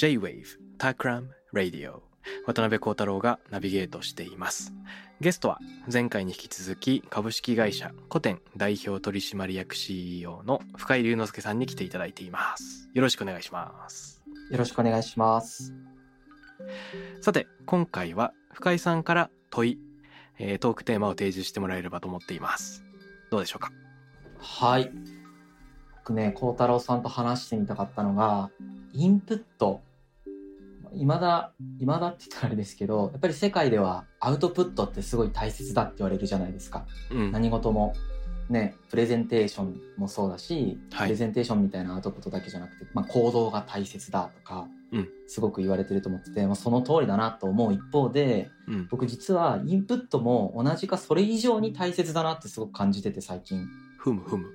J-Wave Takram Radio 渡辺幸太郎がナビゲートしていますゲストは前回に引き続き株式会社古典代表取締役 CEO の深井龍之介さんに来ていただいていますよろしくお願いしますよろしくお願いします。さて今回は深井さんから問い、えートークテーマを提示してもらえればと思っていますどうでしょうか？はい。僕ね、孝太郎さんと話してみたかったのが、インプット。いまだ、いまだって言ったらあれですけど、やっぱり世界ではアウトプットってすごい大切だって言われるじゃないですか。うん何事も。ね、プレゼンテーションもそうだし、はいプレゼンテーションみたいなアウトプットだけじゃなくて、まあ、行動が大切だとか、うんすごく言われてると思ってて、まあ、その通りだなと思う一方で、うん僕実はインプットも同じかそれ以上に大切だなってすごく感じてて最近。ふむふむ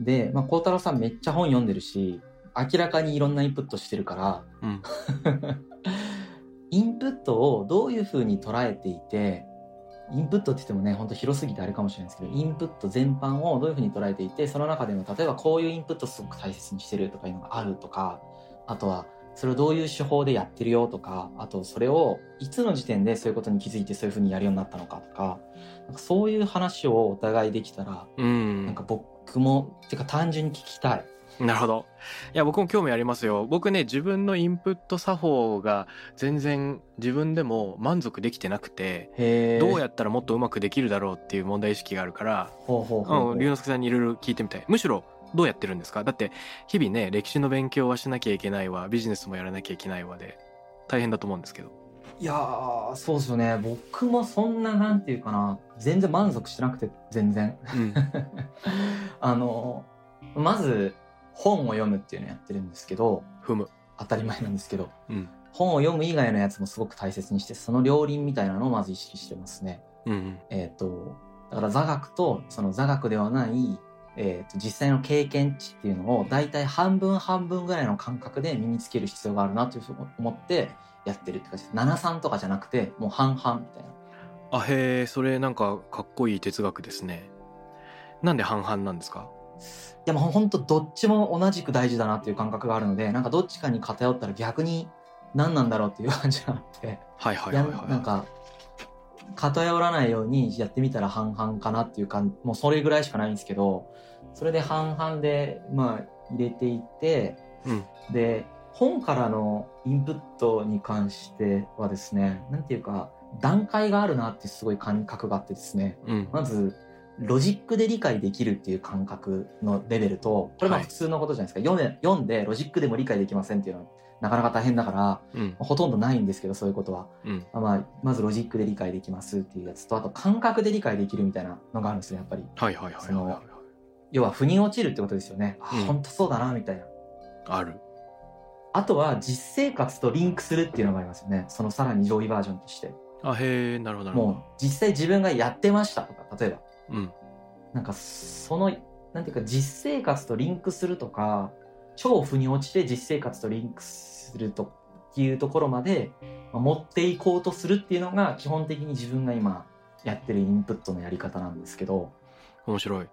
で、まあ、孝太郎さんめっちゃ本読んでるし、明らかにいろんなインプットしてるから、うん。インプットをどういうふうに捉えていて、インプットって言ってもね、ほんと広すぎてあれかもしれないですけど、インプット全般をどういうふうに捉えていて、その中でも例えばこういうインプットすごく大切にしてるとかいうのがあるとか、あとはそれをどういう手法でやってるよとか、あとそれをいつの時点でそういうことに気づいてそういうふうにやるようになったのかとか、なんかそういう話をお互いできたら、うん。なんか僕も、てか単純に聞きたい。なるほど。いや、僕も興味ありますよ。僕ね、自分のインプット作法が全然自分でも満足できてなくて、へどうやったらもっとうまくできるだろうっていう問題意識があるから、ほうほうほうほううん、龍之介さんにいろいろ聞いてみたい。むしろ、どうやってるんですか？だって、日々ね、歴史の勉強はしなきゃいけないわ、ビジネスもやらなきゃいけないわで、大変だと思うんですけど。いやー、そうですよね。僕もそんな、なんていうかな、全然満足してなくて、全然。うん。あの、まず、本を読むっていうのをやってるんですけど、ふむ。当たり前なんですけど、うん。本を読む以外のやつもすごく大切にして、その両輪みたいなのをまず意識してますね。うん。えっ、と、だから座学と、その座学ではない、えっ、と、実際の経験値っていうのを、大体半分半分ぐらいの感覚で身につける必要があるなというふうに思ってやってるって感じです。73とかじゃなくて、もう半々みたいな。あ、へえ、それなんかかっこいい哲学ですね。なんで半々なんですか？いやもうほんとどっちも同じく大事だなっていう感覚があるので、なんかどっちかに偏ったら逆に何なんだろうっていう感じがあって、はいはいはいはい。なんか、偏らないようにやってみたら半々かなっていうか、もうそれぐらいしかないんですけど、それで半々で、まあ、入れていって、うん。で、本からのインプットに関してはですね、なんていうか、段階があるなってすごい感覚があってですね、うん。まず、ロジックで理解できるっていう感覚のレベルと、これまあはい普通のことじゃないですか。読め読んでロジックでも理解できませんっていうのはなかなか大変だから、うん。ほとんどないんですけど、そういうことは。うん。まあまずロジックで理解できますっていうやつと、あと感覚で理解できるみたいなのがあるんですね、やっぱり。はいはいはいはいはい。要は、腑に落ちるってことですよね。あ、うん本当そうだな、みたいな。ある。あとは、実生活とリンクするっていうのがありますよね。そのさらに上位バージョンとして。あ、へえ、なるほどなるほど。もう、実際自分がやってましたとか、例えば。うん。なんか、その、なんていうか、実生活とリンクするとか、超腑に落ちて実生活とリンクするというところまで、まあ持っていこうとするっていうのが、基本的に自分が今やってるインプットのやり方なんですけど、面白い。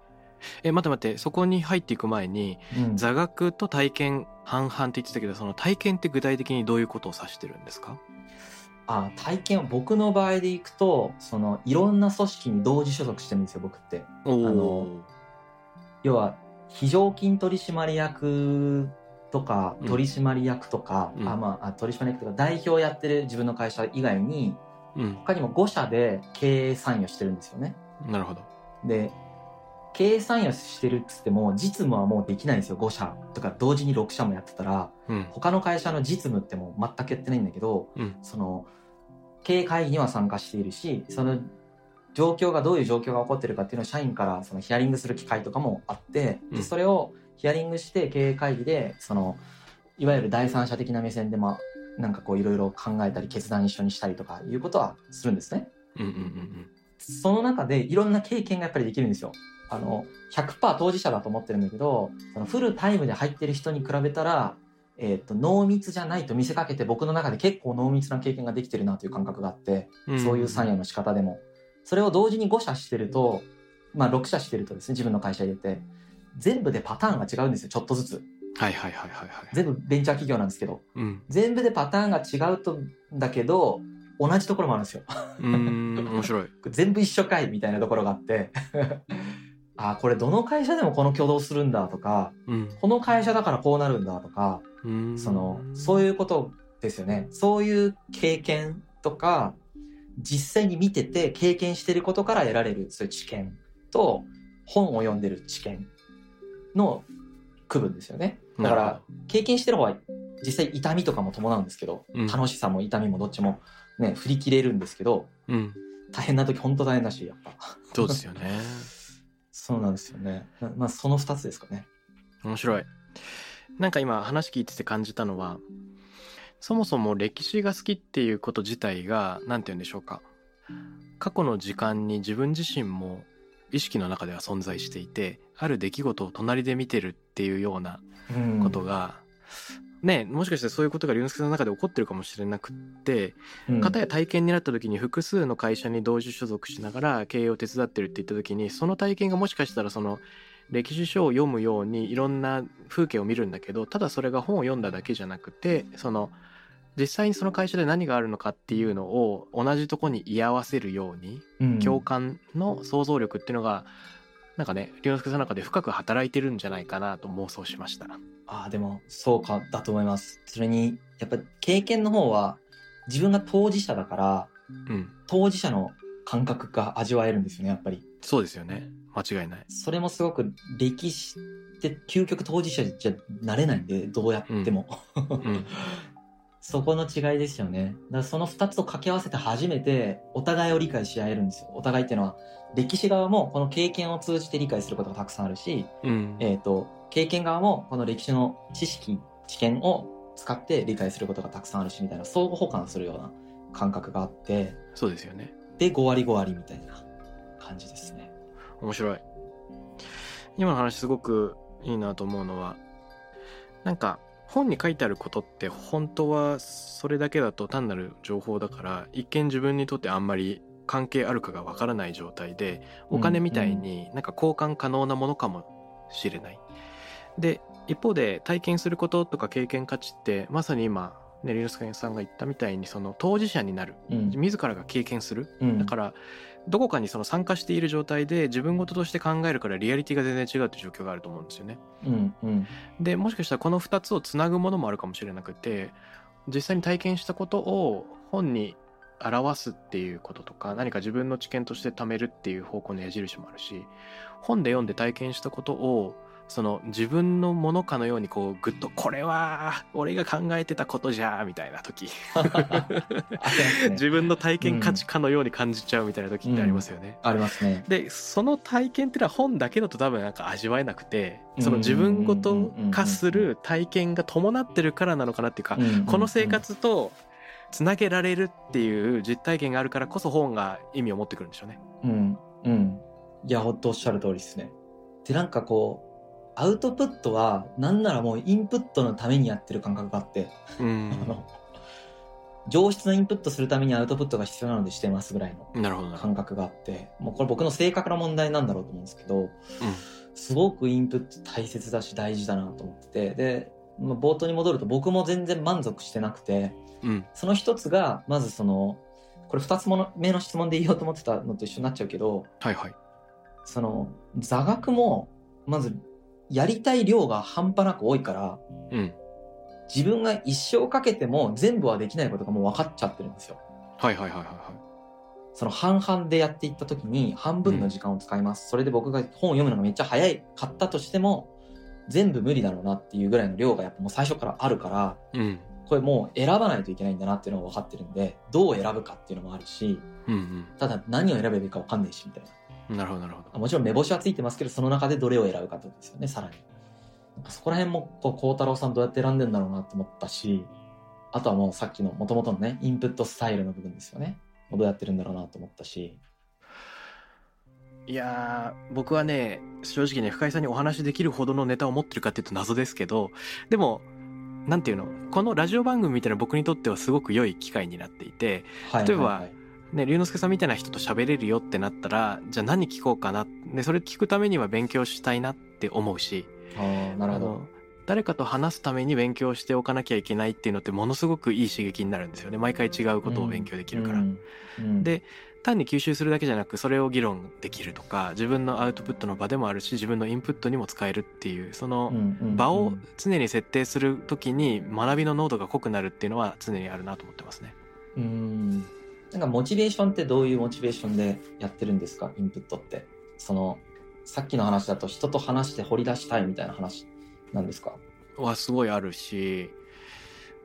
え、待って待って、そこに入っていく前に、うん座学と体験半々って言ってたけど、その体験って具体的にどういうことを指してるんですか？あ体験は僕の場合でいくと、その、いろんな組織に同時所属してるんですよ、僕って。あの要は、非常勤取締役とかうん取締役とか、うんあまああ取締役とか代表やってる自分の会社以外に、うん。他にも5社で経営参与してるんですよね。なるほど。で、経営参与してるっつっても、実務はもうできないんですよ。5社とか同時に6社もやってたら、うん。他の会社の実務ってもう全くやってないんだけど、うん。その、経営会議には参加しているし、その状況がどういう状況が起こってるかっていうのを社員からそのヒアリングする機会とかもあって、うんでそれをヒアリングして経営会議で、その、いわゆる第三者的な目線でまあ、なんかこういろいろ考えたり決断一緒にしたりとかいうことはするんですね。うんうんうんその中でいろんな経験がやっぱりできるんですよ。あの、100%当事者だと思ってるんだけど、そのフルタイムで入ってる人に比べたら、えっ、と、濃密じゃないと見せかけて僕の中で結構濃密な経験ができてるなという感覚があって、うん。そういう参与の仕方でも。それを同時に5社してると、まあ6社してるとですね、自分の会社入れて、全部でパターンが違うんですよ、ちょっとずつ。はいはいはいはいはい。全部ベンチャー企業なんですけど。うん。全部でパターンが違うと、だけど、同じところもあるんですよ。面白い。全部一緒かいみたいなところがあってあこれどの会社でもこの挙動するんだとかうん。この会社だからこうなるんだとかうーんそのそういうことですよねそういう経験とか実際に見てて経験してることから得られるそういう知見と本を読んでる知見の区分ですよねだから経験してる方は実際痛みとかも伴うんですけど、うん楽しさも痛みもどっちもね振り切れるんですけどうん。大変な時本当大変だしやっぱそうですよね。そうなんですよね。なまあ、その二つですかね。面白い。なんか今話聞いてて感じたのは、そもそも歴史が好きっていうこと自体が、なんて言うんでしょうか。過去の時間に自分自身も意識の中では存在していて、ある出来事を隣で見てるっていうようなうんことが、ねもしかしてそういうことが龍之介さんの中で起こってるかもしれなくって、うん。片や体験になった時に複数の会社に同時所属しながら経営を手伝ってるって言った時にその体験がもしかしたらその歴史書を読むようにいろんな風景を見るんだけどただそれが本を読んだだけじゃなくてその実際にその会社で何があるのかっていうのを同じとこに居合わせるようにうん。共感の想像力っていうのがなんかね龍之介さんの中で深く働いてるんじゃないかなと妄想しました。ああ、でも、そうか、だと思います。それに、やっぱ経験の方は、自分が当事者だから、うん当事者の感覚が味わえるんですよね、やっぱり。そうですよね間違いない。それもすごく歴史って究極当事者じゃなれないんで、どうやっても。うん そこの違いですよね。だからその二つを掛け合わせて初めてお互いを理解し合えるんですよ。お互いっていうのは歴史側もこの経験を通じて理解することがたくさんあるし、うんえっ、と、経験側もこの歴史の知識、知見を使って理解することがたくさんあるしみたいな相互補完するような感覚があって、そうですよね。で5割5割みたいな感じですね。面白い今の話すごくいいなと思うのはなんか本に書いてあることって本当はそれだけだと単なる情報だから一見自分にとってあんまり関係あるかがわからない状態でお金みたいになんか交換可能なものかもしれない。で一方で体験することとか経験価値ってまさに今ねリルスカさんが言ったみたいにその当事者になるうん。自らが経験するうんだからどこかにその参加している状態で自分事として考えるからリアリティが全然違うっていう状況があると思うんですよね。うんうんでもしかしたらこの2つをつなぐものもあるかもしれなくて実際に体験したことを本に表すっていうこととか何か自分の知見として貯めるっていう方向の矢印もあるし本で読んで体験したことをその自分のものかのようにこうグッとこれは俺が考えてたことじゃみたいな時自分の体験価値かのように感じちゃうみたいな時ってありますよね。ありますね。でその体験っていうのは本だけだと多分なんか味わえなくてうんその自分ごと化する体験が伴ってるからなのかなっていうかうんこの生活とつなげられるっていう実体験があるからこそ本が意味を持ってくるんでしょうね。うん、うん。いや、ほんとおっしゃる通りですね。で、なんかこう、アウトプットは、なんならもうインプットのためにやってる感覚があって、うん。あの、上質なインプットするためにアウトプットが必要なのでしてますぐらいの感覚があって、もうこれ僕の性格の問題なんだろうと思うんですけど、すごくインプット大切だし大事だなと思ってて、で、まあ冒頭に戻ると僕も全然満足してなくて、ど。うん。その一つが、まずその、これ二つ目の質問で言おうと思ってたのと一緒になっちゃうけど、はいはい。その座学もまずやりたい量が半端なく多いからうん自分が一生かけても全部はできないことがもう分かっちゃってるんですよ。はいはいはいはいはその半々でやっていった時に半分の時間を使います。それで僕が本を読むのがめっちゃ早いかったとしても、全部無理だろうなっていうぐらいの量がやっぱもう最初からあるから、うん。これもう選ばないといけないんだなっていうのが分かってるんで、どう選ぶかっていうのもあるし、うんただ何を選べばいいか分かんないし、みたいな。うん。なるほどなるほど。もちろん目星はついてますけど、その中でどれを選ぶかってことですよね、さらに。そこら辺も、こう、孝太郎さんどうやって選んでんだろうなって思ったし、あとはもうさっきの元々のね、インプットスタイルの部分ですよね。どうやってるんだろうなと思ったし。いやー、僕はね、正直ね、深井さんにお話できるほどのネタを持ってるかっていうと謎ですけど、でも、なんていうのこのラジオ番組みたいな僕にとってはすごく良い機会になっていて、はい例えばはいはいね、龍之介さんみたいな人と喋れるよってなったら、じゃあ何聞こうかな？で、それ聞くためには勉強したいなって思うし、あーなるほど。誰かと話すために勉強しておかなきゃいけないっていうのってものすごくいい刺激になるんですよね。毎回違うことを勉強できるから。うんうんで単に吸収するだけじゃなくそれを議論できるとか自分のアウトプットの場でもあるし自分のインプットにも使えるっていうその場をうん常に設定する時に学びの濃度が濃くなるっていうのは常にあるなと思ってますね。うん。なんかモチベーションってどういうモチベーションでやってるんですか？インプットって。その、さっきの話だと人と話して掘り出したいみたいな話なんですか？はすごいあるし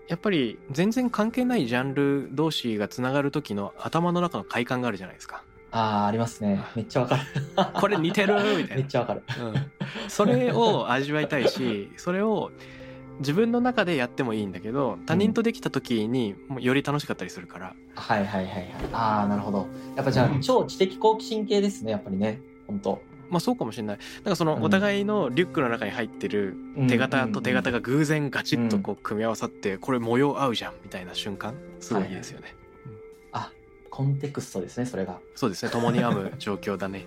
やっぱり全然関係ないジャンル同士がつながる時の頭の中の快感があるじゃないですか。ああ、ありますね。めっちゃわかる。これ似てるみたいな。めっちゃわかる。うん、それを味わいたいしそれを自分の中でやってもいいんだけど他人とできた時にもうより楽しかったりするから、はいはいはいはい。ああ、なるほど。やっぱじゃあ、超知的好奇心系ですね、やっぱりね。本当。まあそうかもしれない。なんかそのうん。お互いのリュックの中に入ってる手形と手形が偶然ガチッとこう組み合わさってこれ模様合うじゃんみたいな瞬間すごいいいですよね、あ、コンテクストですね、それが。そうですね共に編む状況だね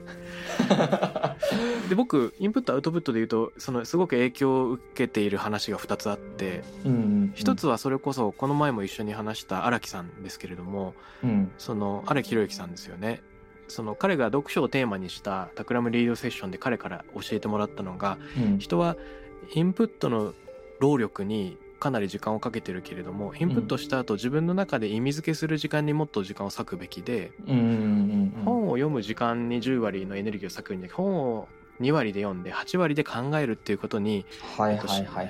で僕インプットアウトプットで言うとそのすごく影響を受けている話が2つあってうんうんうん。一つはそれこそこの前も一緒に話した荒木さんですけれどもうん。その荒木宏之さんですよねその彼が読書をテーマにしたタクラムリードセッションで彼から教えてもらったのがうん。人はインプットの労力にかなり時間をかけてるけれどもインプットした後自分の中で意味付けする時間にもっと時間を割くべきで。本を読む時間に10割のエネルギーを割くんで本を2割で読んで8割で考えるっていうことに。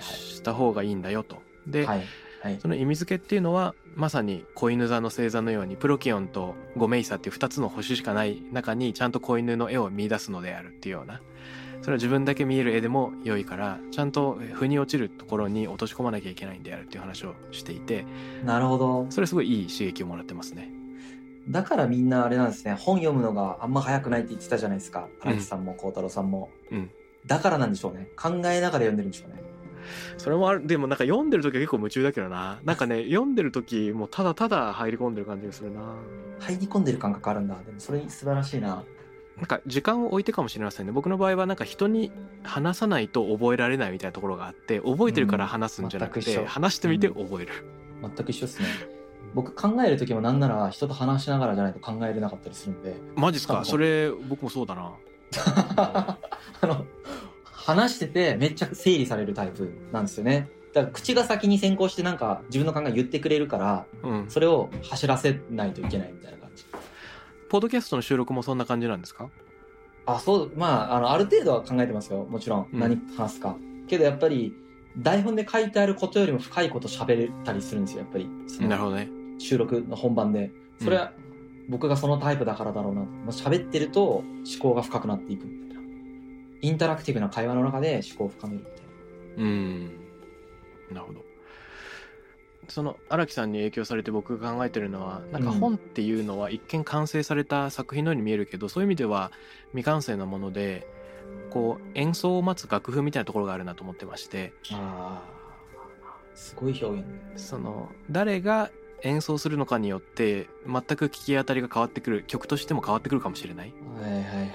した方がいいんだよと。で、はい。はい。その意味付けっていうのはまさに子犬座の星座のようにプロキオンとゴメイサっていう2つの星しかない中にちゃんと子犬の絵を見出すのであるっていうようなそれは自分だけ見える絵でも良いからちゃんと腑に落ちるところに落とし込まなきゃいけないんであるっていう話をしていてなるほど。それすごいいい刺激をもらってますね。だからみんなあれなんですね、本読むのがあんま早くないって言ってたじゃないですか。うん荒木さんも孝太郎さんも。うんだからなんでしょうね。考えながら読んでるんでしょうね。それもあるでもなんか読んでる時は結構夢中だけどななんかね読んでる時もうただただ入り込んでる感じがするな入り込んでる感覚あるんだ。でもそれ素晴らしいな。なんか時間を置いてかもしれませんね僕の場合はなんか人に話さないと覚えられないみたいなところがあって覚えてるから話すんじゃなくて、うん話してみて覚える、全く一緒ですね。僕考える時もなんなら人と話しながらじゃないと考えれなかったりするんで。マジっすか？それ僕もそうだな あの、話しててめっちゃ整理されるタイプなんですよね。だから口が先に先行してなんか自分の考え言ってくれるから、うんそれを走らせないといけないみたいな。ポッドキャストの収録もそんな感じなんですか？あ、そう、まあ、あの、ある程度は考えてますよ。もちろん。うん何話すか。けどやっぱり、台本で書いてあることよりも深いこと喋れたりするんですよ、やっぱり。そのなるほどね収録の本番で。それは、僕がそのタイプだからだろうな。まあ、喋ってると思考が深くなっていくみたいな。インタラクティブな会話の中で思考を深めるみたいな。うんなるほどその荒木さんに影響されて僕が考えてるのはなんかうん本っていうのは一見完成された作品のように見えるけど、そういう意味では未完成なものでこう演奏を待つ楽譜みたいなところがあるなと思ってましてああ、すごい表現。その誰が演奏するのかによって全く聞き当たりが変わってくる曲としても変わってくるかもしれない、はいはいはいはい。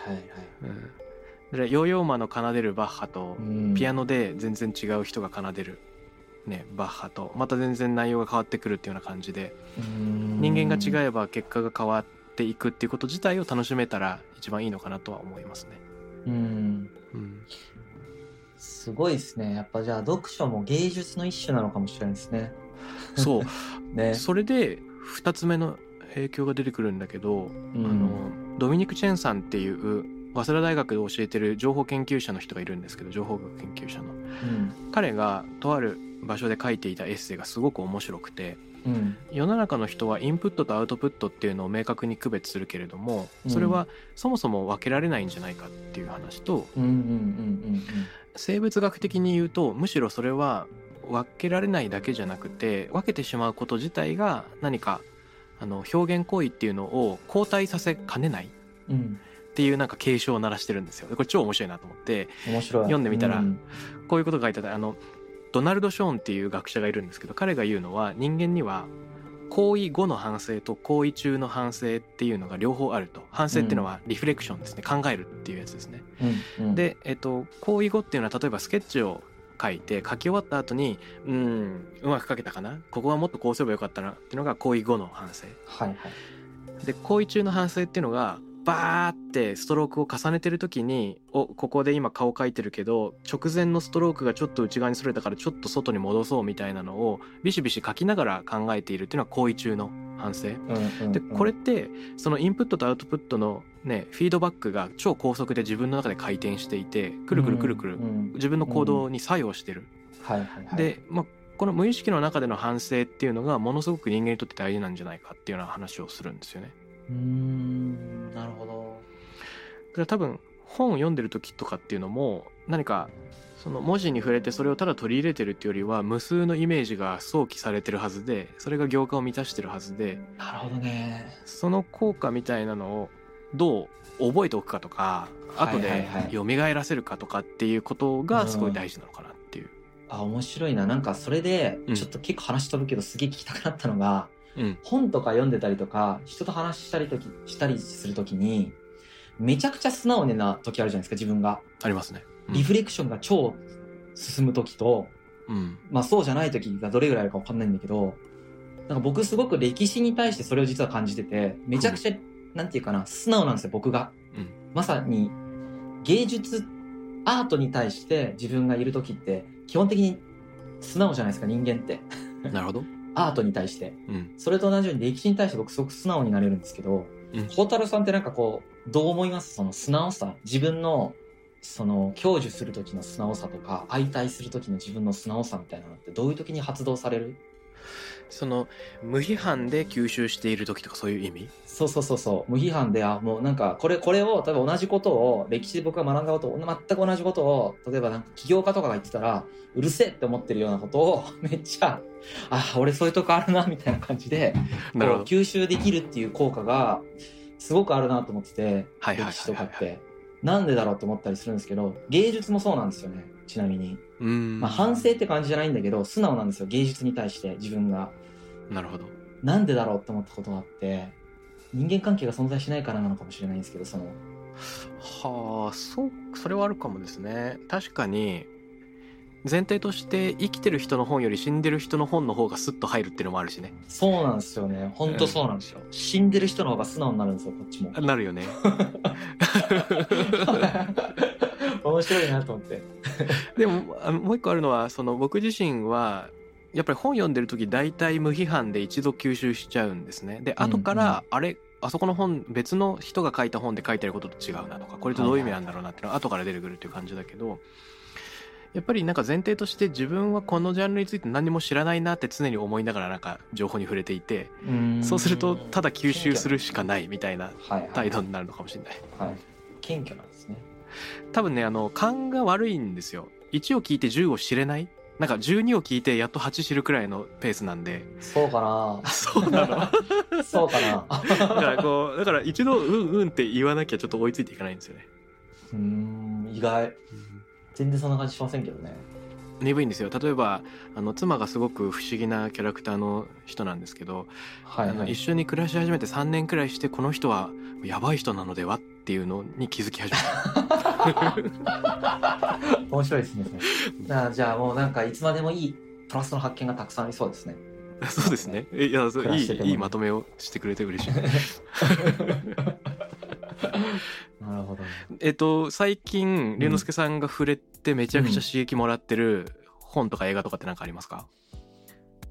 うん、でヨーヨーマの奏でるバッハとうん。ピアノで全然違う人が奏でる、ね、バッハとまた全然内容が変わってくるっていうような感じで人人間が違えば結果が変わっていくっていうこと自体を楽しめたら一番いいのかなとは思いますね。うん。うん、すごいですね。やっぱじゃあ読書も芸術の一種なのかもしれないですね。そう ね。それで2つ目の影響が出てくるんだけど、うんあのドミニク・チェンさんっていう早稲田大学で教えてる情報研究者の人がいるんですけど情報学研究者のうん彼がとある場所で書いていたエッセイがすごく面白くてうん。世の中の人はインプットとアウトプットっていうのを明確に区別するけれどもそれはそもそも分けられないんじゃないかっていう話と生物学的に言うとむしろそれは分けられないだけじゃなくて分けてしまうこと自体が何かあの表現行為っていうのを後退させかねないうん。うんっていうなんか警鐘を鳴らしてるんですよ。でこれ超面白いなと思って面白い。読んでみたらうん。こういうことが書いてあってあのドナルド・ショーンっていう学者がいるんですけど彼が言うのは人間には行為後の反省と行為中の反省っていうのが両方あると。反省っていうのはリフレクションですね。考えるっていうやつですね。うんうん。で、えっと、行為後っていうのは例えばスケッチを書いて書き終わった後にうんうまく書けたかな？ここはもっとこうすればよかったなっていうのが行為後の反省。はいはい。で行為中の反省っていうのがバーってストロークを重ねてる時におここで今顔描いてるけど直前のストロークがちょっと内側にそれたからちょっと外に戻そうみたいなのをビシビシ書きながら考えているっていうのは行為中の反省。でこれってそのインプットとアウトプットのねフィードバックが超高速で自分の中で回転していてくるくるくるくる自分の行動に作用してる。で、まあ、この無意識の中での反省っていうのがものすごく人間にとって大事なんじゃないかっていうような話をするんですよね。うーんなるほど。だから多分本を読んでる時とかっていうのも何かその文字に触れてそれをただ取り入れてるっていうよりは無数のイメージが想起されてるはずでそれが行間を満たしてるはずでなるほどね。その効果みたいなのをどう覚えておくかとか後はいはいではい。蘇らせるかとかっていうことがすごい大事なのかなっていう。あ面白いな。なんかそれでうん。ちょっと結構話飛ぶけどすげえ聞きたくなったのが、うん。本とか読んでたりとか人と話したりときしたりするときにめちゃくちゃ素直な時あるじゃないですか自分が。ありますね。うん。リフレクションが超進む時と、うん。まあそうじゃない時がどれぐらいあるかわかんないんだけどなんか僕すごく歴史に対してそれを実は感じててめちゃくちゃ、なんていうかな素直なんですよ僕が、うん。まさに芸術アートに対して自分がいる時って基本的に素直じゃないですか人間って。なるほど。アートに対して。うん。それと同じように歴史に対して僕すごく素直になれるんですけどうん。孝、太郎さんってなんかこうどう思います？その素直さ。自分のその享受する時の素直さとか相対する時の自分の素直さみたいなのってどういう時に発動される？その無批判で吸収している時とかそういう意味？そうそうそうそう。無批判であもうなんかこれこれを例えば同じことを歴史で僕が学んだことを全く同じことを例えばなんか起業家とかが言ってたらうるせえって思ってるようなことを めっちゃあ俺そういうとこあるなみたいな感じで吸収できるっていう効果がすごくあるなと思ってて歴史とかって。なんでだろうと思ったりするんですけど芸術もそうなんですよねちなみに、うん。まあ、反省って感じじゃないんだけど素直なんですよ芸術に対して自分が。なるほど。なんでだろうって思ったことがあって人間関係が存在しないからなのかもしれないんですけどその。はあそうそれはあるかもですね。確かに前提として生きてる人の本より死んでる人の本の方がスッと入るっていうのもあるしね。そうなんですよね。本当そうなんですよ、死んでる人の方が素直になるんですよこっちも。なるよね 面白いなと思って。でもあもう一個あるのはその僕自身はやっぱり本読んでる時大体無批判で一度吸収しちゃうんですね。で後から、あれあそこの本別の人が書いた本で書いてあることと違うなとかこれとどういう意味なんだろうなっていうのは後から出てくるっていう感じだけどやっぱりなんか前提として自分はこのジャンルについて何も知らないなって常に思いながらなんか情報に触れていてそうするとただ吸収するしかないみたいな態度になるのかもしれない。はい。謙虚なんですね多分ねあの勘が悪いんですよ。1を聞いて10を知れない？なんか12を聞いてやっと8知るくらいのペースなんで。そうかあそうなの？な そうかな。だからこうだから一度うんうんって言わなきゃちょっと追いついていかないんですよね、うーん意外。全然そんな感じしませんけどね鈍いんですよ。例えばあの妻がすごく不思議なキャラクターの人なんですけど、はいはい。あの一緒に暮らし始めて3年くらいしてこの人はやばい人なのではっていうのに気づき始めた。面白いですね。じゃあもうなんかいつまでもいいプラスの発見がたくさんありそうですね。そうですね。えいやそういいいいまとめをしてくれて嬉しい なるほどねえっと最近龍之介さんが触れてめちゃくちゃ刺激もらってる本とか映画とかって何かありますか、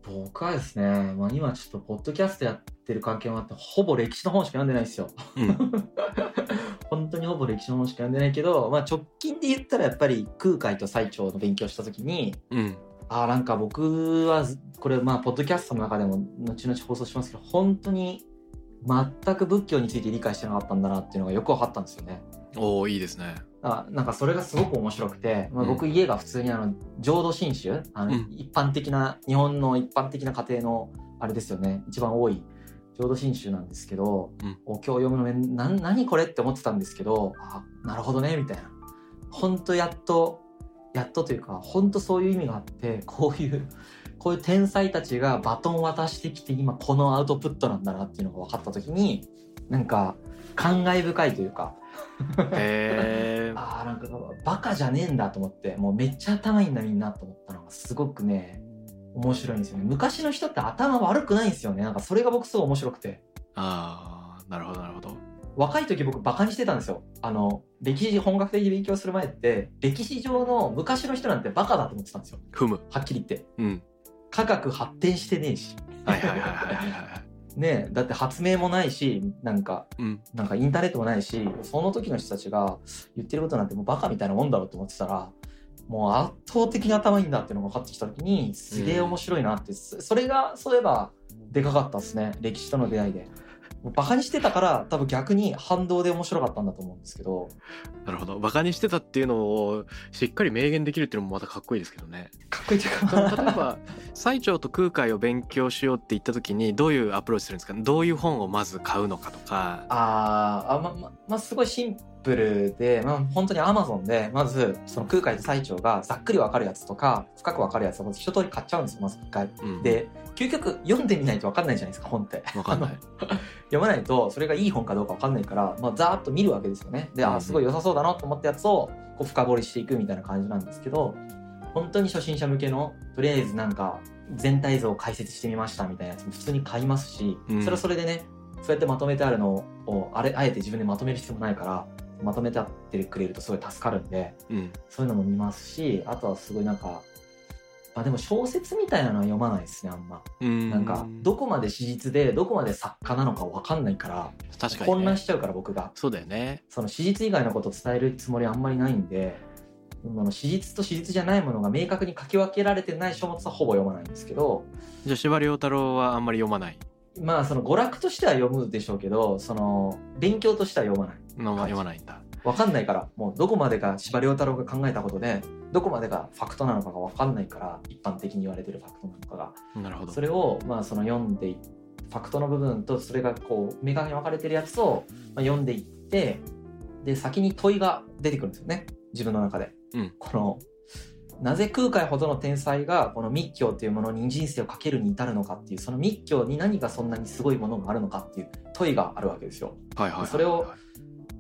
僕はですね、まあ、今ちょっとポッドキャストやってる関係もあってほぼ歴史の本しか読んでないんですようん。本当にほぼ歴史の本しか読んでないけど、まあ、直近で言ったらやっぱり空海と最澄の勉強した時にうん。ああなんか僕はこれまあポッドキャストの中でも後々放送しますけど本当に全く仏教について理解してなかったんだなっていうのがよく分かったんですよね。おおいいですね。あなんかそれがすごく面白くて、まあ、うん。僕家が普通にあの浄土真宗あの、うん。一般的な日本の一般的な家庭のあれですよね。一番多い浄土真宗なんですけど、うん。お経を読むのな何これって思ってたんですけどあなるほどねみたいな。本当やっとやっとというか本当そういう意味があってこういうこういう天才たちがバトンを渡してきて今このアウトプットなんだなっていうのが分かった時になんか感慨深いというかへえ。あーなんかバカじゃねえんだと思ってもうめっちゃ頭いいんだみんなと思ったのがすごくね面白いんですよね昔の人って頭悪くないんですよねなんかそれが僕すごい面白くてああ、なるほどなるほど。若い時僕バカにしてたんですよあの歴史本格的に勉強する前って歴史上の昔の人なんてバカだと思ってたんですよふむ。はっきり言ってうん。科学発展してねえしはいはいはいはいはいはい。ねえだって発明もないしなんかうん。なんかインターネットもないしその時の人たちが言ってることなんてもうバカみたいなもんだろうと思ってたらもう圧倒的に頭いいんだっていうのが分かってきた時にすげえ面白いなって、そそれがそういえばでかかったですね歴史との出会いで。バカにしてたから多分逆に反動で面白かったんだと思うんですけどなるほど。バカにしてたっていうのをしっかり明言できるっていうのもまたかっこいいですけどね。かっこいいという例えかば最澄と空海を勉強しようって言った時にどういうアプローチするんですか？どういう本をまず買うのかとか。あーあまままあすごいシンプルで、まあ、本当にアマゾンでまずその空海と最澄がざっくり分かるやつとか深く分かるやつを一通り買っちゃうんですよまず一回。うん、で究極読んでみないと分かんないじゃないですか本って。わかんない。読まないとそれがいい本かどうか分かんないから、まあ、ざーっと見るわけですよね。で、あすごい良さそうだなと思ったやつをこう深掘りしていくみたいな感じなんですけど本当に初心者向けのとりあえずなんか全体像を解説してみましたみたいなやつも普通に買いますし、うんそれはそれでねそうやってまとめてあるのをあれあえて自分でまとめる必要もないからまとめてあってくれるとすごい助かるんでうん。そういうのも見ますしあとはすごいなんか。まあでも小説みたいなのは読まないですねあんま。うん。なんかどこまで史実でどこまで作家なのか分かんないから確かに、ね。混乱しちゃうから僕がそうだよね。その史実以外のことを伝えるつもりあんまりないんであの史実と史実じゃないものが明確に書き分けられてない書物はほぼ読まないんですけどじゃあ司馬遼太郎はあんまり読まないまあその娯楽としては読むでしょうけどその勉強としては読まないのは読まないんだ。分かんないからもうどこまでが司馬遼太郎が考えたことでどこまでがファクトなのかが分かんないから一般的に言われてるファクトなのかがなるほど。それをまあその読んでいファクトの部分とそれがこう明確に分かれてるやつをまあ読んでいってで先に問いが出てくるんですよね自分の中で。うんこのなぜ空海ほどの天才がこの密教というものに人生をかけるに至るのかっていうその密教に何がそんなにすごいものがあるのかっていう問いがあるわけですよ。はいはいはいはい。それを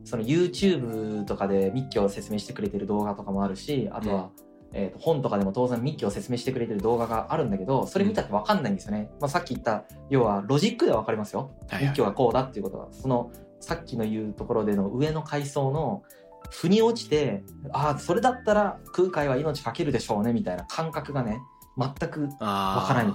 その YouTube とかで密教を説明してくれてる動画とかもあるしあとは、えーと本とかでも当然密教を説明してくれてる動画があるんだけどそれ見たって分かんないんですよね、まあ、さっき言った要はロジックでは分かりますよ。はいはい。密教がこうだっていうことは。そのさっきの言うところでの上の階層の腑に落ちてああそれだったら空海は命かけるでしょうねみたいな感覚がね全くわからない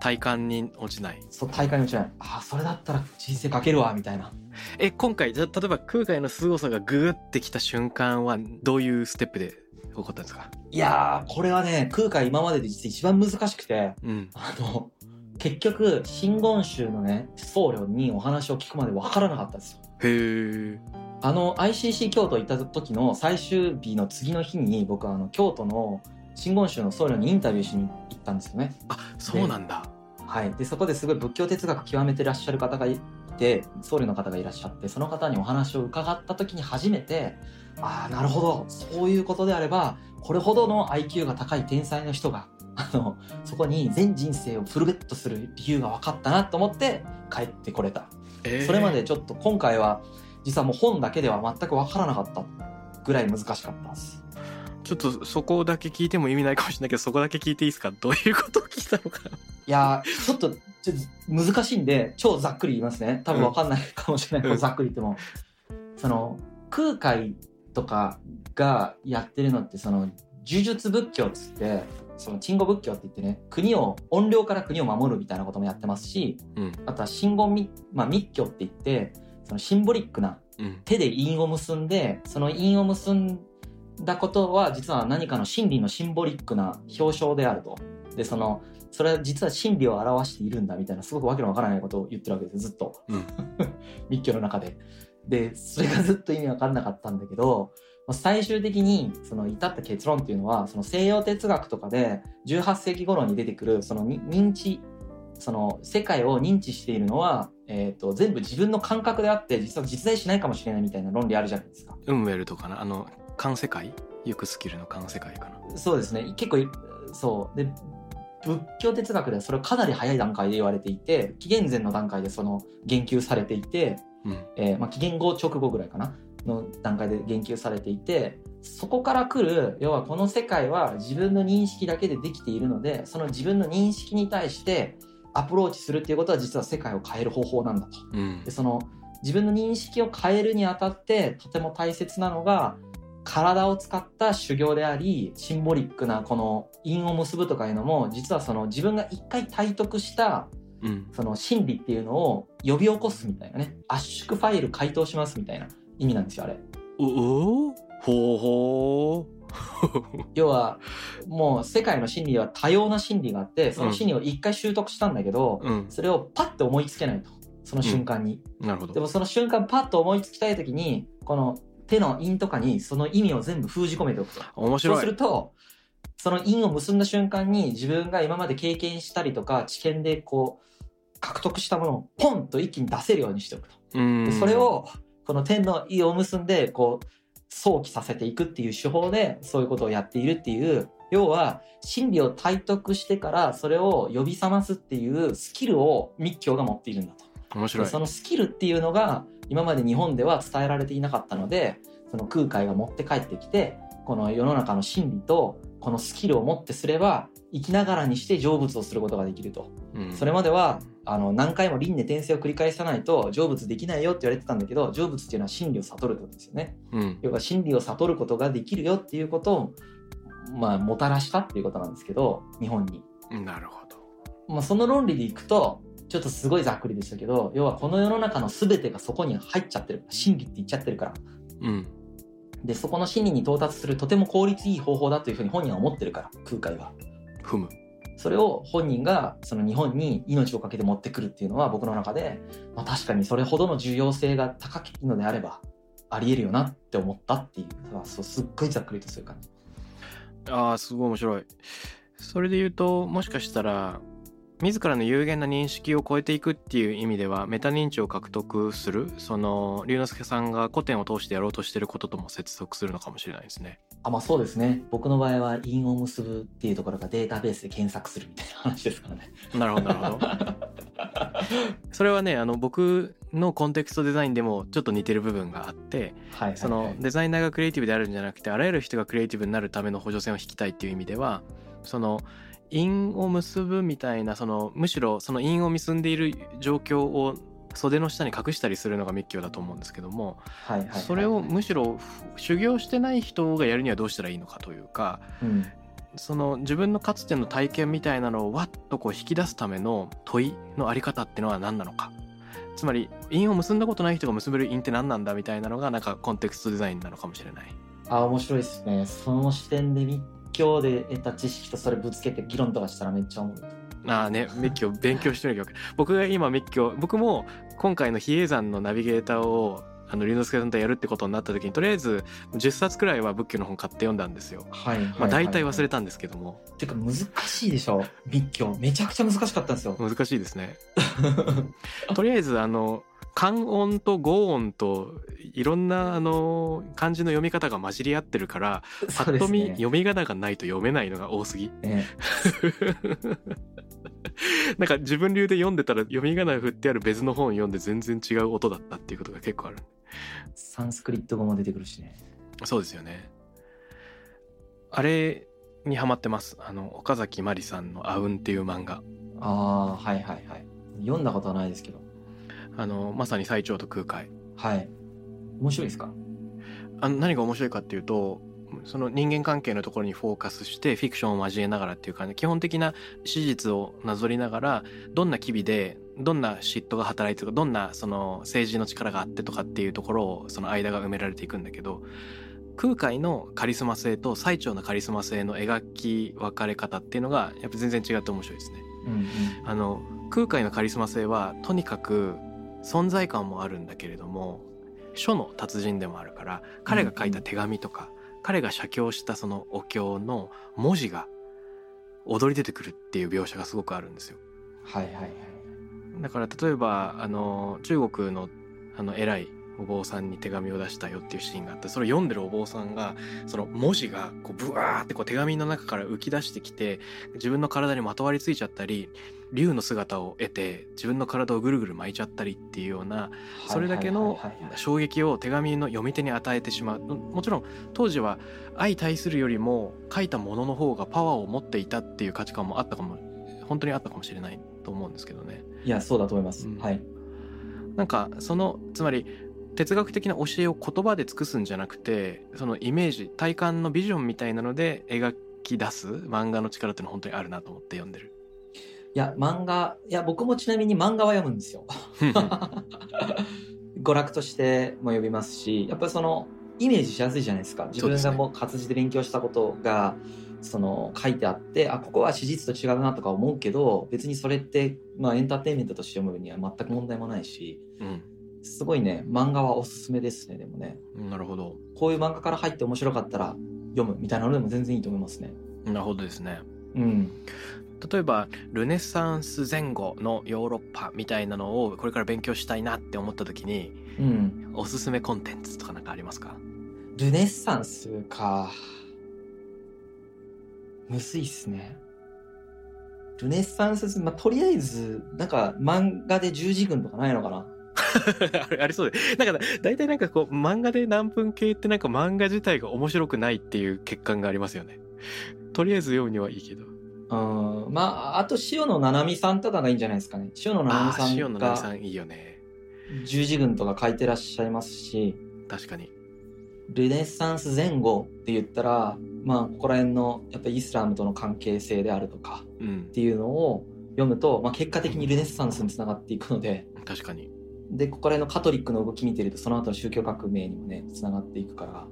体感に落ちない。そう大会に落ちないああそれだったら人生かけるわみたいなえ、今回、じゃあ例えば空海の凄さがグーってきた瞬間はどういうステップで起こったんですか？いやーこれはね空海今までで実は一番難しくてうん。あの結局真言宗のね僧侶にお話を聞くまで分からなかったんですよへえ。あの ICC 京都行った時の最終日の次の日に僕はあの京都の真言宗の僧侶にインタビューしに行ったんですよね。あ、そうなんだ。はい。でそこですごい仏教哲学極めてらっしゃる方がいて僧侶の方がいらっしゃってその方にお話を伺った時に初めてああなるほど。そういうことであればこれほどの IQ が高い天才の人が あのそこに全人生をフルベットする理由が分かったなと思って帰ってこれた。えー。それまでちょっと今回は実はもう本だけでは全く分からなかったぐらい難しかったです。ちょっとそこだけ聞いても意味ないかもしれないけど、そこだけ聞いていいですか？どういうことを聞いたのか。いやーちょっとちょっと難しいんで超ざっくり言いますね。多分分かんないかもしれない。けど、うんざっくり言っても。その空海とかがやってるのってその呪術仏教っつってその鎮護仏教って言ってね国を怨霊から国を守るみたいなこともやってますしうん。あとは真言密,、まあ、密教って言ってそのシンボリックなうん。手で印を結んでその印を結んだことは実は何かの真理のシンボリックな表彰であると。でそのそれは実は真理を表しているんだみたいなすごくわけのわからないことを言ってるわけですずっと。うん。密教の中で。でそれがずっと意味わかんなかったんだけどまあ最終的にその至った結論っていうのはその西洋哲学とかで18世紀頃に出てくるそのに認知その世界を認知しているのは、えー、と全部自分の感覚であって実は実在しないかもしれないみたいな論理あるじゃないですか。運ウェルとかな？あの環世界？行くスキルの環世界かな？そうですね。結構いそう。で仏教哲学ではそれをかなり早い段階で言われていて紀元前の段階でその言及されていて、うん。えーまあ、紀元後直後ぐらいかな？の段階で言及されていてそこから来る要はこの世界は自分の認識だけでできているのでその自分の認識に対してアプローチするっていうことは実は世界を変える方法なんだと。うん。でその自分の認識を変えるにあたってとても大切なのが体を使った修行でありシンボリックなこの因を結ぶとかいうのも実はその自分が一回体得したうん。その心理っていうのを呼び起こすみたいなね。圧縮ファイル解凍しますみたいな意味なんですよあれ。おおほうほう 要はもう世界の真理は多様な真理があってその真理を一回習得したんだけど、うんそれをパッて思いつけないとその瞬間に。なるほどでもその瞬間パッと思いつきたい時にこの手の印とかにその意味を全部封じ込めておくと。そう面白いするとその印を結んだ瞬間に自分が今まで経験したりとか知見でこう獲得したものをポンと一気に出せるようにしておくと。うんでそれをこの天の意を結んでこう想起させていくっていう手法でそういうことをやっているっていう要は真理を体得してからそれを呼び覚ますっていうスキルを密教が持っているんだと。面白い。そのスキルっていうのが今まで日本では伝えられていなかったのでその空海が持って帰ってきてこの世の中の真理とこのスキルを持ってすれば生きながらにして成仏をすることができると。うん。それまではあの何回も輪廻転生を繰り返さないと成仏できないよって言われてたんだけど成仏っていうのは真理を悟るってことですよね。うん。要は真理を悟ることができるよっていうことをまあもたらしたっていうことなんですけど日本に。なるほど。まあ、その論理でいくとちょっとすごいざっくりでしたけど要はこの世の中の全てがそこに入っちゃってる。真理って言っちゃってるから。うん。でそこの真理に到達するとても効率いい方法だというふうに本人は思ってるから空海は。踏むそれを本人がその日本に命を懸けて持ってくるっていうのは僕の中で、まあ、確かにそれほどの重要性が高いのであればありえるよなって思ったっていうそうすっごいざっくりとそういう感じ。ああすごい面白い。それで言うともしかしたら自らの有限な認識を超えていくっていう意味ではメタ認知を獲得するその龍之介さんが古典を通してやろうとしてることとも接続するのかもしれないですね。あまあそうですね。僕の場合は因を結ぶっていうところがデータベースで検索するみたいな話ですからね。なるほどなるほど。それはねあの僕のコンテクストデザインでもちょっと似てる部分があってはいはいはい。そのデザイナーがクリエイティブであるんじゃなくてあらゆる人がクリエイティブになるための補助線を引きたいっていう意味ではその因を結ぶみたいなそのむしろその因を結んでいる状況を袖の下に隠したりするのが密教だと思うんですけどもはいはいはい。それをむしろ修行してない人がやるにはどうしたらいいのかというかうん。その自分のかつての体験みたいなのをわっとこう引き出すための問いのあり方っていうのは何なのか。つまり因を結んだことない人が結べる因って何なんだみたいなのがなんかコンテクストデザインなのかもしれない。あ面白いですね。その視点で密教で得た知識とそれぶつけて議論とかしたらめっちゃおもろいああね密教勉強してるわけ。僕が今密教僕も今回の比叡山のナビゲーターをあの龍之介さんとやるってことになった時にとりあえず10冊くらいは仏教の本買って読んだんですよ。はい、はい、まあ大体忘れたたんですけども。てか難しいでしょ密教めちゃくちゃ難しかったんですよ。難しいですね。とりあえずあの漢音と語音といろんなあの漢字の読み方が混じり合ってるからパッと見、読み仮名がないと読めないのが多すぎ。ね なんか自分流で読んでたら読み仮名振ってある別の本読んで全然違う音だったっていうことが結構ある。サンスクリット語も出てくるしね。そうですよね。あれにハマってます？あの岡崎まりさんの「あうん」っていう漫画。ああはいはいはい。読んだことはないですけど。あのまさに最長と空海。はい。面白いですか？あの何が面白いかっていうとその人間関係のところにフォーカスしてフィクションを交えながらっていう感じで基本的な史実をなぞりながらどんな機微でどんな嫉妬が働いてるかどんなその政治の力があってとかっていうところをその間が埋められていくんだけど空海のカリスマ性と最澄のカリスマ性の描き分かれ方っていうのがやっぱ全然違って面白いですね。うんうんあの空海のカリスマ性はとにかく存在感もあるんだけれども書の達人でもあるから彼が書いた手紙とか、彼が写経したそのお経の文字が踊り出てくるっていう描写がすごくあるんですよ。はいはいはいだから例えばあの中国のあの偉いお坊さんに手紙を出したよっていうシーンがあってそれを読んでるお坊さんがその文字がこうブワーってこう手紙の中から浮き出してきて自分の体にまとわりついちゃったり竜の姿を得て自分の体をぐるぐる巻いちゃったりっていうようなそれだけの衝撃を手紙の読み手に与えてしまう。もちろん当時は相対するよりも書いたものの方がパワーを持っていたっていう価値観もあったかも本当にあったかもしれないと思うんですけどね。いやそうだと思います、うん。はい。なんかそのつまり哲学的な教えを言葉で尽くすんじゃなくてそのイメージ体感のビジョンみたいなので描き出す漫画の力っていうのは本当にあるなと思って読んでる。いや漫画いや僕もちなみに漫画は読むんですよ。娯楽としても読みますしやっぱりそのイメージしやすいじゃないですか。自分がもう活字で勉強したことがその書いてあってあここは史実と違うなとか思うけど別にそれって、まあ、エンターテインメントとして読むには全く問題もないしすごいね漫画はおすすめですねでもね。うん、なるほど。こういう漫画から入って面白かったら読むみたいなのでも全然いいと思いますね。なるほどですね。うん。例えばルネサンス前後のヨーロッパみたいなのをこれから勉強したいなって思った時にうん。おすすめコンテンツとかなんかありますか？ルネッサンスか。むずいっすね。ルネッサンス、まあ、とりあえず、なんか漫画で十字軍とかないのかな？ありそうで。なんか大体なんかこう漫画で何分系ってなんか漫画自体が面白くないっていう欠陥がありますよね。とりあえず読むにはいいけど。うん。まあ、あと塩野七海さんとかがいいんじゃないですかね。塩野七あ海さんあ塩野奈美さがんいいよね。十字軍とか書いてらっしゃいますし、確かに。ルネッサンス前後って言ったら、まあ、ここら辺のやっぱりイスラムとの関係性であるとかうん。っていうのを読むと、まあ、結果的にルネッサンスにつながっていくので、確かにで、ここら辺のカトリックの動き見てると、その後の宗教革命にもね、つながっていくから、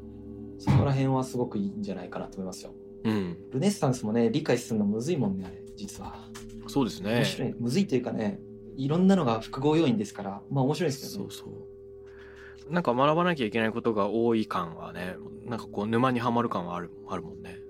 そこら辺はすごくいいんじゃないかなと思いますよ。うんルネッサンスもね、理解するのむずいもんね、あれ、実は。そうですね面白い。むずいというかね、いろんなのが複合要因ですから、まあ面白いですけどね。そうそうなんか学ばなきゃいけないことが多い感はねなんかこう沼にはまる感はあるあるもんねお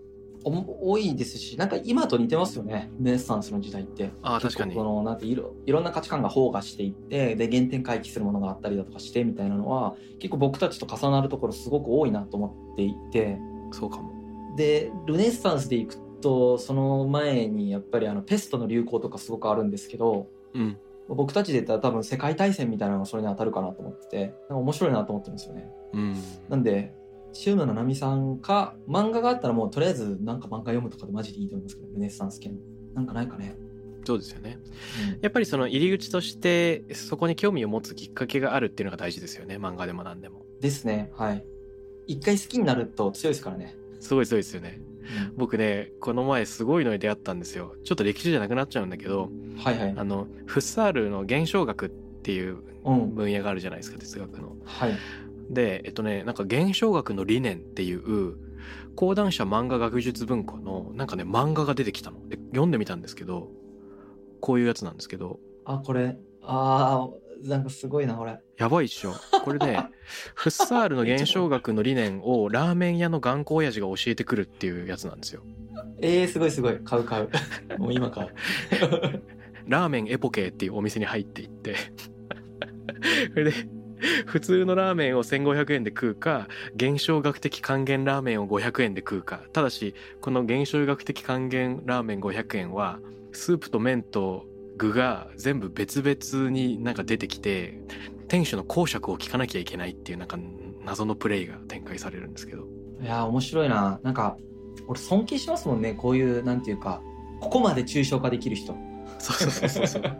多いですし、なんか今と似てますよね、ルネッサンスの時代って。ああ確かに。この、なんていろ、いろんな価値観が包括していって、で、原点回帰するものがあったりだとかして、みたいなのは、結構僕たちと重なるところすごく多いなと思っていて、そうかも。でルネッサンスでいくとその前にやっぱりあのペストの流行とかすごくあるんですけどうん。僕たちで言ったら多分世界大戦みたいなのがそれに当たるかなと思っててなんか面白いなと思ってるんですよね。うん。なんで塩野七海さんか漫画があったらもうとりあえずなんか漫画読むとかでマジでいいと思いますけどルネッサンス系の。なんかないかね、そうですよね。うん。やっぱりその入り口としてそこに興味を持つきっかけがあるっていうのが大事ですよね。漫画でも何でも。ですね。はい。一回好きになると強いですからね、すごいそうですよね。僕ねこの前すごいのに出会ったんですよ。ちょっと歴史じゃなくなっちゃうんだけどうんはいはい。あのフッサールの現象学っていううん。分野があるじゃないですか哲学の。はいでえっとねなんか現象学の理念っていう講談社漫画学術文庫のなんかね漫画が出てきたの。で読んでみたんですけどこういうやつなんですけど。あこれ。あーなんかすごいなこれ。やばいっしょ。これね フッサールの現象学の理念をラーメン屋の頑固親父が教えてくるっていうやつなんですよ。えー、すごいすごい。買う買う。もう今買う。ラーメンエポケーっていうお店に入っていって。それで 普通のラーメンを1500円で食うか現象学的還元ラーメンを500円で食うか。ただしこの現象学的還元ラーメン500円はスープと麺と具が全部別々になんか出てきて店主の講釈を聞かなきゃいけないっていうなんか謎のプレイが展開されるんですけど。いやー面白いな。なんか俺尊敬しますもんね。こういうなんていうかここまで抽象化できる人。そうそうそうそうそう。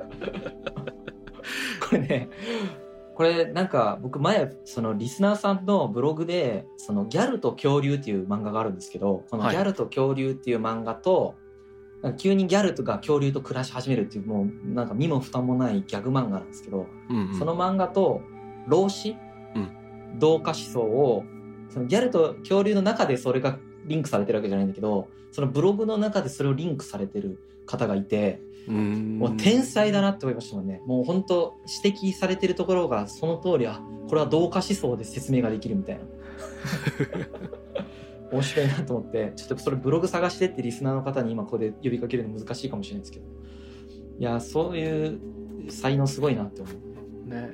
これねこれなんか僕前そのリスナーさんのブログでそのギャルと恐竜っていう漫画があるんですけどこのはいギャルと恐竜っていう漫画と、なんか急にギャルとか恐竜と暮らし始めるっていうもうなんか身も蓋もないギャグ漫画なんですけど、うんうん。その漫画と老子、う同化思想をそのギャルと恐竜の中でそれがリンクされてるわけじゃないんだけどそのブログの中でそれをリンクされてる方がいてうん。もう天才だなって思いましたもんね。もう本当指摘されてるところがその通りあこれは同化思想で説明ができるみたいな。面白いなと思ってちょっとそれブログ探してってリスナーの方に今ここで呼びかけるの難しいかもしれないですけど。いやそういう才能すごいなって思う。ね。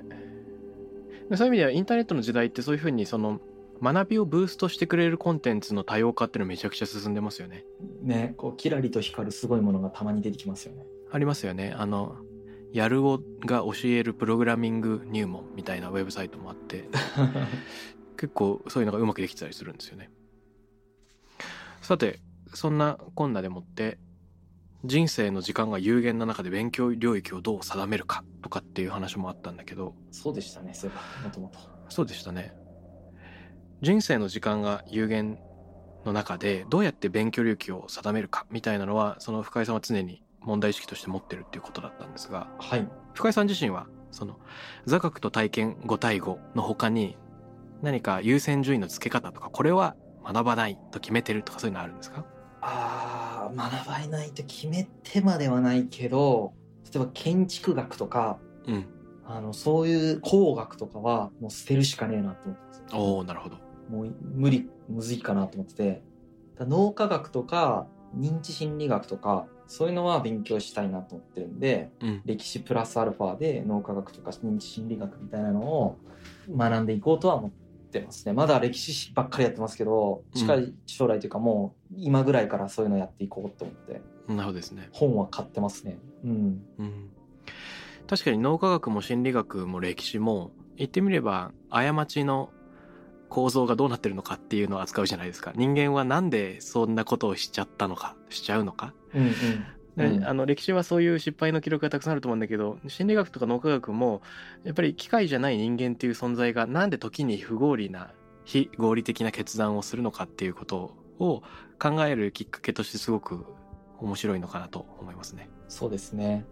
でそういう意味ではインターネットの時代ってそういうふうにその学びをブーストしてくれるコンテンツの多様化っていうのめちゃくちゃ進んでますよね。ねこうキラリと光るすごいものがたまに出てきますよねありますよね。あのやるおが教えるプログラミング入門みたいなウェブサイトもあって 結構そういうのがうまくできてたりするんですよね。さてそんなこんなでもって人生の時間が有限な中で勉強領域をどう定めるかとかっていう話もあったんだけどそうでしたねそういえばもともとそうでしたね。人生の時間が有限の中でどうやって勉強領域を定めるかみたいなのはその深井さんは常に問題意識として持ってるっていうことだったんですがはい。深井さん自身はその座学と体験5対5の他に何か優先順位の付け方とかこれは学ばないと決めてるとかそういうのあるんですか？あー学ばないと決めてまではないけど例えば建築学とかうん。あのそういう工学とかはもう捨てるしかねえなと思ってます。おおなるほどもう無理むずいかなと思ってて。だ脳科学とか認知心理学とかそういうのは勉強したいなと思ってるんでうん。歴史プラスアルファで脳科学とか認知心理学みたいなのを学んでいこうとは思ってますね。まだ歴史史ばっかりやってますけど近い将来というかもう今ぐらいからそういうのやっていこうと思ってなるほどですね。本は買ってますね。うん。うん。確かに脳科学も心理学も歴史も言ってみれば過ちの構造がどうなってるのかっていうのを扱うじゃないですか。人間はなんでそんなことをしちゃったのかしちゃうのか。うんうん。でうん。あの歴史はそういう失敗の記録がたくさんあると思うんだけど心理学とか脳科学もやっぱり機械じゃない人間っていう存在がなんで時に不合理な非合理的な決断をするのかっていうことを考えるきっかけとしてすごく面白いのかなと思いますね。そうですね。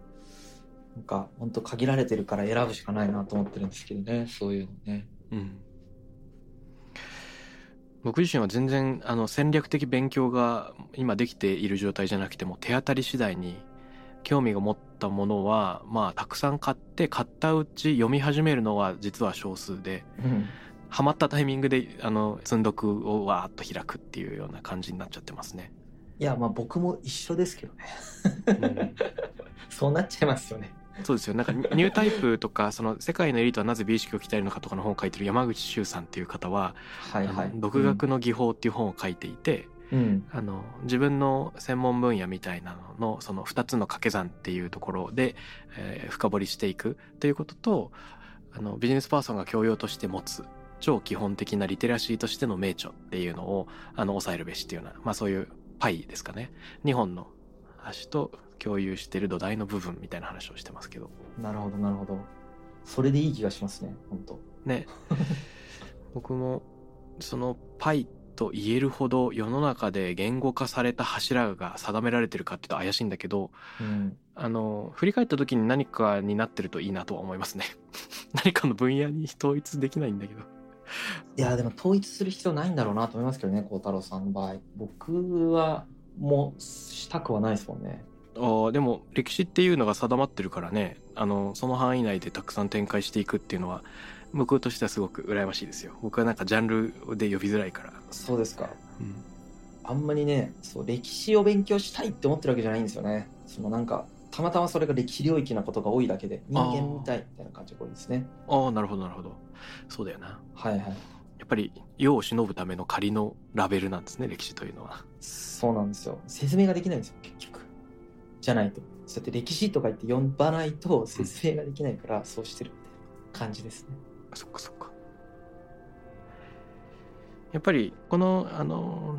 なんか本当限られてるから選ぶしかないなと思ってるんですけどねそういうのね。うん、僕自身は全然あの戦略的勉強が今できている状態じゃなくても手当たり次第に興味が持ったものはまあたくさん買って買ったうち読み始めるのは実は少数でうん。ハマったタイミングであの積んどくをわーっと開くっていうような感じになっちゃってますね。いやまあ僕も一緒ですけどね。うん。そうなっちゃいますよねそうですよ。なんかニュータイプとかその世界のエリートはなぜ美意識を鍛えるのかとかの本を書いてる山口周さんっていう方ははいはい。独学の技法っていう本を書いていて、うん。あの自分の専門分野みたいなののその2つの掛け算っていうところで、えー深掘りしていくということとあのビジネスパーソンが教養として持つ超基本的なリテラシーとしての名著っていうのをあの抑えるべしっていうような、まあ、そういうパイですかね。2本の足と共有してる土台の部分みたいな話をしてますけど。なるほどなるほど。それでいい気がしますね本当。ね。僕もそのパイと言えるほど世の中で言語化された柱が定められてるかっていうと怪しいんだけどうん。あの振り返った時に何かになってるといいなとは思いますね。何かの分野に統一できないんだけど。いやでも統一する必要ないんだろうなと思いますけどね孝太郎さんの場合。僕はもうしたくはないですもんね。あーでも歴史っていうのが定まってるからね。あのその範囲内でたくさん展開していくっていうのは僕としてはすごく羨ましいですよ。僕はなんかジャンルで呼びづらいから、そうですか。うん、あんまりねそう歴史を勉強したいって思ってるわけじゃないんですよね。そのなんかたまたまそれが歴史領域なことが多いだけで人間みたいみたいな感じが多いですね。ああなるほどなるほど。そうだよな。はいはいぱり世を忍ぶための仮のラベルなんですね歴史というのは。そうなんですよ。説明ができないんですよ結局。じゃないと。そうやって歴史とか言って呼ばないと説明ができないからそうしてるみたいな感じですね。そっかそっか。やっぱりこのあの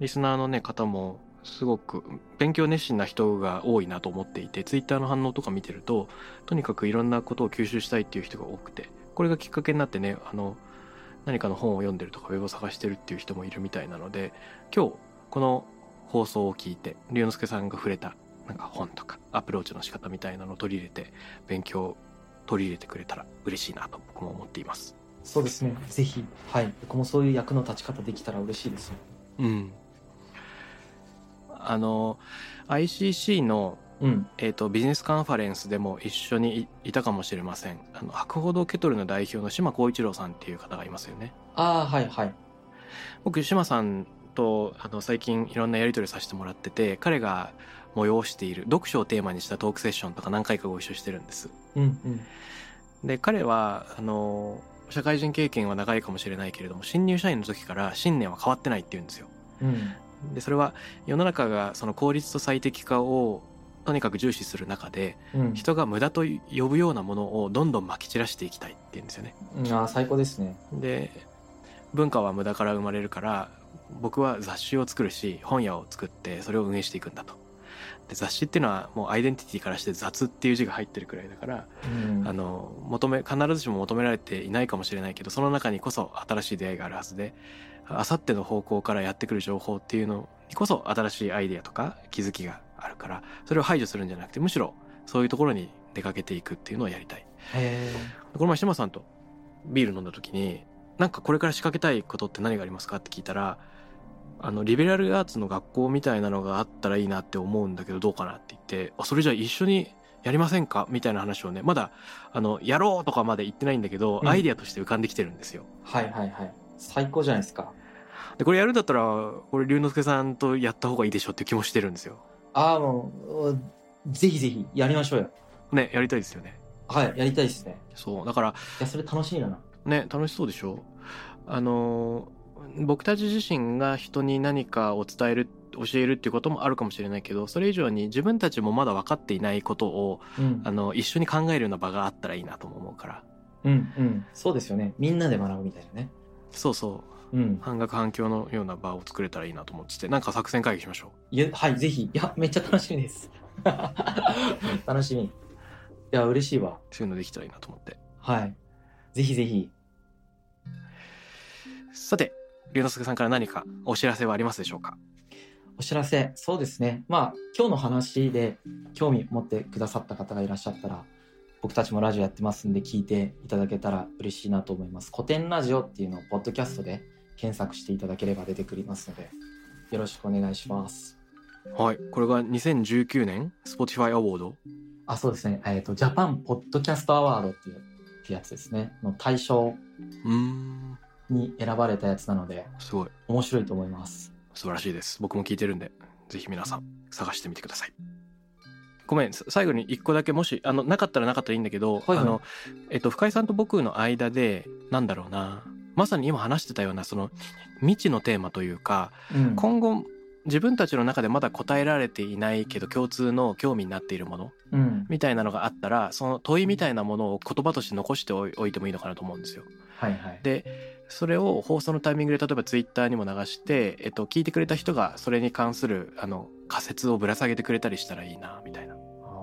リスナーのね方もすごく勉強熱心な人が多いなと思っていてツイッターの反応とか見てるととにかくいろんなことを吸収したいっていう人が多くてこれがきっかけになってねあの何かの本を読んでるとかウェブを探してるっていう人もいるみたいなので今日この放送を聞いて龍之介さんが触れたなんか本とかアプローチの仕方みたいなのを取り入れて勉強取り入れてくれたら嬉しいなと僕も思っています。そうですね。ぜひ、はい。僕もそういう役の立ち方できたら嬉しいですよ。うん、あの ICC の、うん。えー、とビジネスカンファレンスでも一緒にいいたかもしれませんあの博報堂ケトルの代表の島光一郎さんっていう方がいますよねああ、はいはい。僕島さんとあの最近いろんなやり取りさせてもらってて彼が催している読書をテーマにしたトークセッションとか何回かご一緒してるんですうんうん。で彼はあの社会人経験は長いかもしれないけれども新入社員の時から信念は変わってないって言うんですようん。でそれは世の中がその効率と最適化をとにかく重視する中でうん。人が無駄と呼ぶようなものをどんどん撒き散らしていきたいって言うんですよねあ、最高ですね。で文化は無駄から生まれるから僕は雑誌を作るし本屋を作ってそれを運営していくんだとで雑誌っていうのはもうアイデンティティからして雑っていう字が入ってるくらいだから、うん。あの求め必ずしも求められていないかもしれないけどその中にこそ新しい出会いがあるはずであさっての方向からやってくる情報っていうのにこそ新しいアイデアとか気づきがあるからそれを排除するんじゃなくてむしろそういうところに出かけていくっていうのをやりたい。この前島さんとビール飲んだ時になんかこれから仕掛けたいことって何がありますかって聞いたらあのリベラルアーツの学校みたいなのがあったらいいなって思うんだけどどうかなって言ってあそれじゃあ一緒にやりませんか？みたいな話をねまだあのやろうとかまで言ってないんだけど、うんアイデアとして浮かんできてるんですよはいはいはい。最高じゃないですか。でこれやるんだったらこれ龍之介さんとやった方がいいでしょっていう気もしてるんですよああ、もう、ぜひぜひ、やりましょうよ。ねやりたいですよねはい、やりたいですね。そうだからいや、それ楽しみだな。ね楽しそうでしょ？あの僕たち自身が人に何かを伝える教えるっていうこともあるかもしれないけどそれ以上に自分たちもまだ分かっていないことをうんあ。の一緒に考えるような場があったらいいなとも思うからうんうん。そうですよね。みんなで学ぶみたいなね。そうそううん。半額反響のような場を作れたらいいなと思っててなんか作戦会議しましょいやはい、ぜひ。いや、めっちゃ楽しみです。楽しみ。いや、嬉しいわ。うそういうのできたらいいなと思ってはい。ぜひぜひ。さて龍之介さんから何かお知らせはありますでしょうか？お知らせ、そうですね。まあ、今日の話で興味持ってくださった方がいらっしゃったら、僕たちもラジオやってますんで聞いていただけたら嬉しいなと思います。古典ラジオっていうのをポッドキャストで検索していただければ出てくりますので、よろしくお願いします。はいこれが2019年 Spotify アワードあ、そうですね。えっ、と、ジャパンポッドキャストアワードっていうってやつですね。の対象うーんに選ばれたやつなので、すごい面白いと思います。素晴らしいです僕も聞いてるんでぜひ皆さん探してみてくださいごめんさ最後に一個だけもしあのなかったらなかったらいいんだけど、はいはいあのえっと深井さんと僕の間でなんだろうなまさに今話してたようなその未知のテーマというかうん。今後自分たちの中でまだ答えられていないけど共通の興味になっているものうん。みたいなのがあったらその問いみたいなものを言葉として残しておいてもいいのかなと思うんですよ。はいはい。でそれを放送のタイミングで例えばツイッターにも流して、えっと、聞いてくれた人がそれに関するあの仮説をぶら下げてくれたりしたらいいなみたいな。あ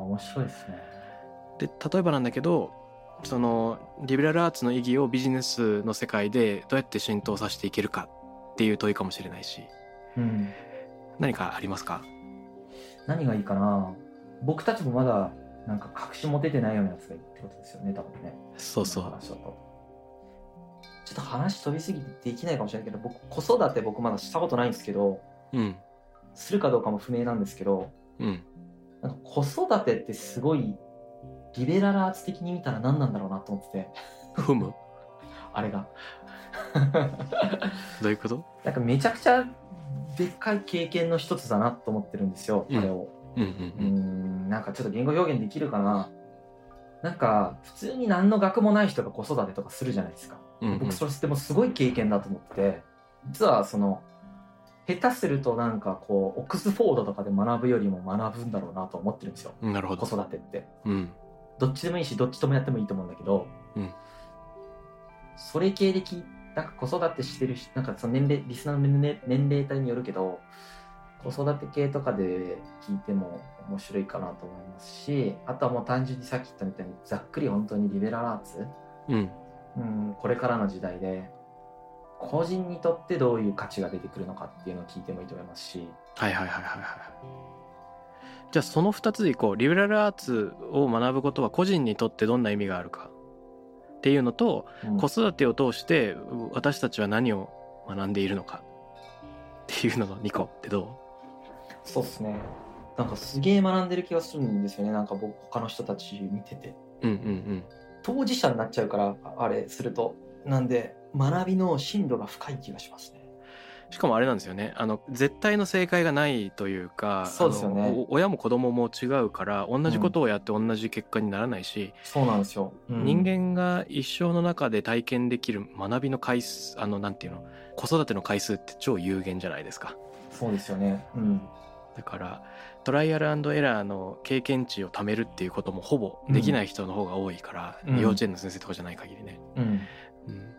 面白いですね。で例えばなんだけどそのリベラルアーツの意義をビジネスの世界でどうやって浸透させていけるかっていう問いかもしれないし。うん。何かありますか？何がいいかな？僕たちもまだなんか隠し持ててないようなやつがいいってことですよね多分ね。そうそう。ちょっと話飛びすぎてできないかもしれないけど僕子育て僕まだしたことないんですけどうん。するかどうかも不明なんですけどうん。なんか子育てってすごいリベラルアーツ的に見たら何なんだろうなと思ってて。ふむ？あれが。どういうこと？なんかめちゃくちゃでっかい経験の一つだなと思ってるんですよ、うん。あれを。うんううん。ーんなんかちょっと言語表現できるかな。なんか普通に何の学もない人が子育てとかするじゃないですか、うんうん。僕それでもすごい経験だと思ってて。実はその下手するとなんかこうオックスフォードとかで学ぶよりも学ぶんだろうなと思ってるんですよ。うんなるほ子ど育てって。うんどっちでもいいしどっちともやってもいいと思うんだけど、うん。それ系で聞いなんか子育てしてる人なんかその年齢リスナーの年齢年齢帯によるけど子育て系とかで聞いても面白いかなと思いますしあとはもう単純にさっき言ったみたいにざっくり本当にリベラルアーツ。うん。うん、これからの時代で個人にとってどういう価値が出てくるのかっていうのを聞いてもいいと思いますし。はいはいはいはいはいじゃあその2つでいこうリベラルアーツを学ぶことは個人にとってどんな意味があるかっていうのと、うん。子育てを通して私たちは何を学んでいるのかっていうのの2個ってどそうですね。なんかすげえ学んでる気がするんですよね。なんか僕他の人たち見てて。ううんうんうん。当事者になっちゃうからあれすると。なんで学びの深度が深い気がしますねしかもあれなんですよね。あの絶対の正解がないというかそうですよね。親も子供も違うから同じことをやって同じ結果にならないし、そうなんですよ、うん。人間が一生の中で体験できる学びの回数あのなんていうの子育ての回数って超有限じゃないですか。そうですよね。うん。だからトライアルエラーの経験値を貯めるっていうこともほぼできない人の方が多いから、うん。幼稚園の先生とかじゃない限りね、うん。うん、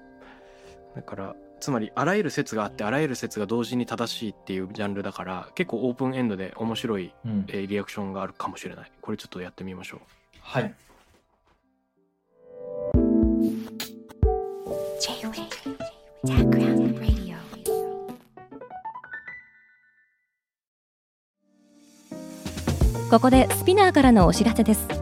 だからつまりあらゆる説があってあらゆる説が同時に正しいっていうジャンルだから結構オープンエンドで面白い、うん。えーリアクションがあるかもしれない。これちょっとやってみましょう。はい。ここでスピナーからのお知らせです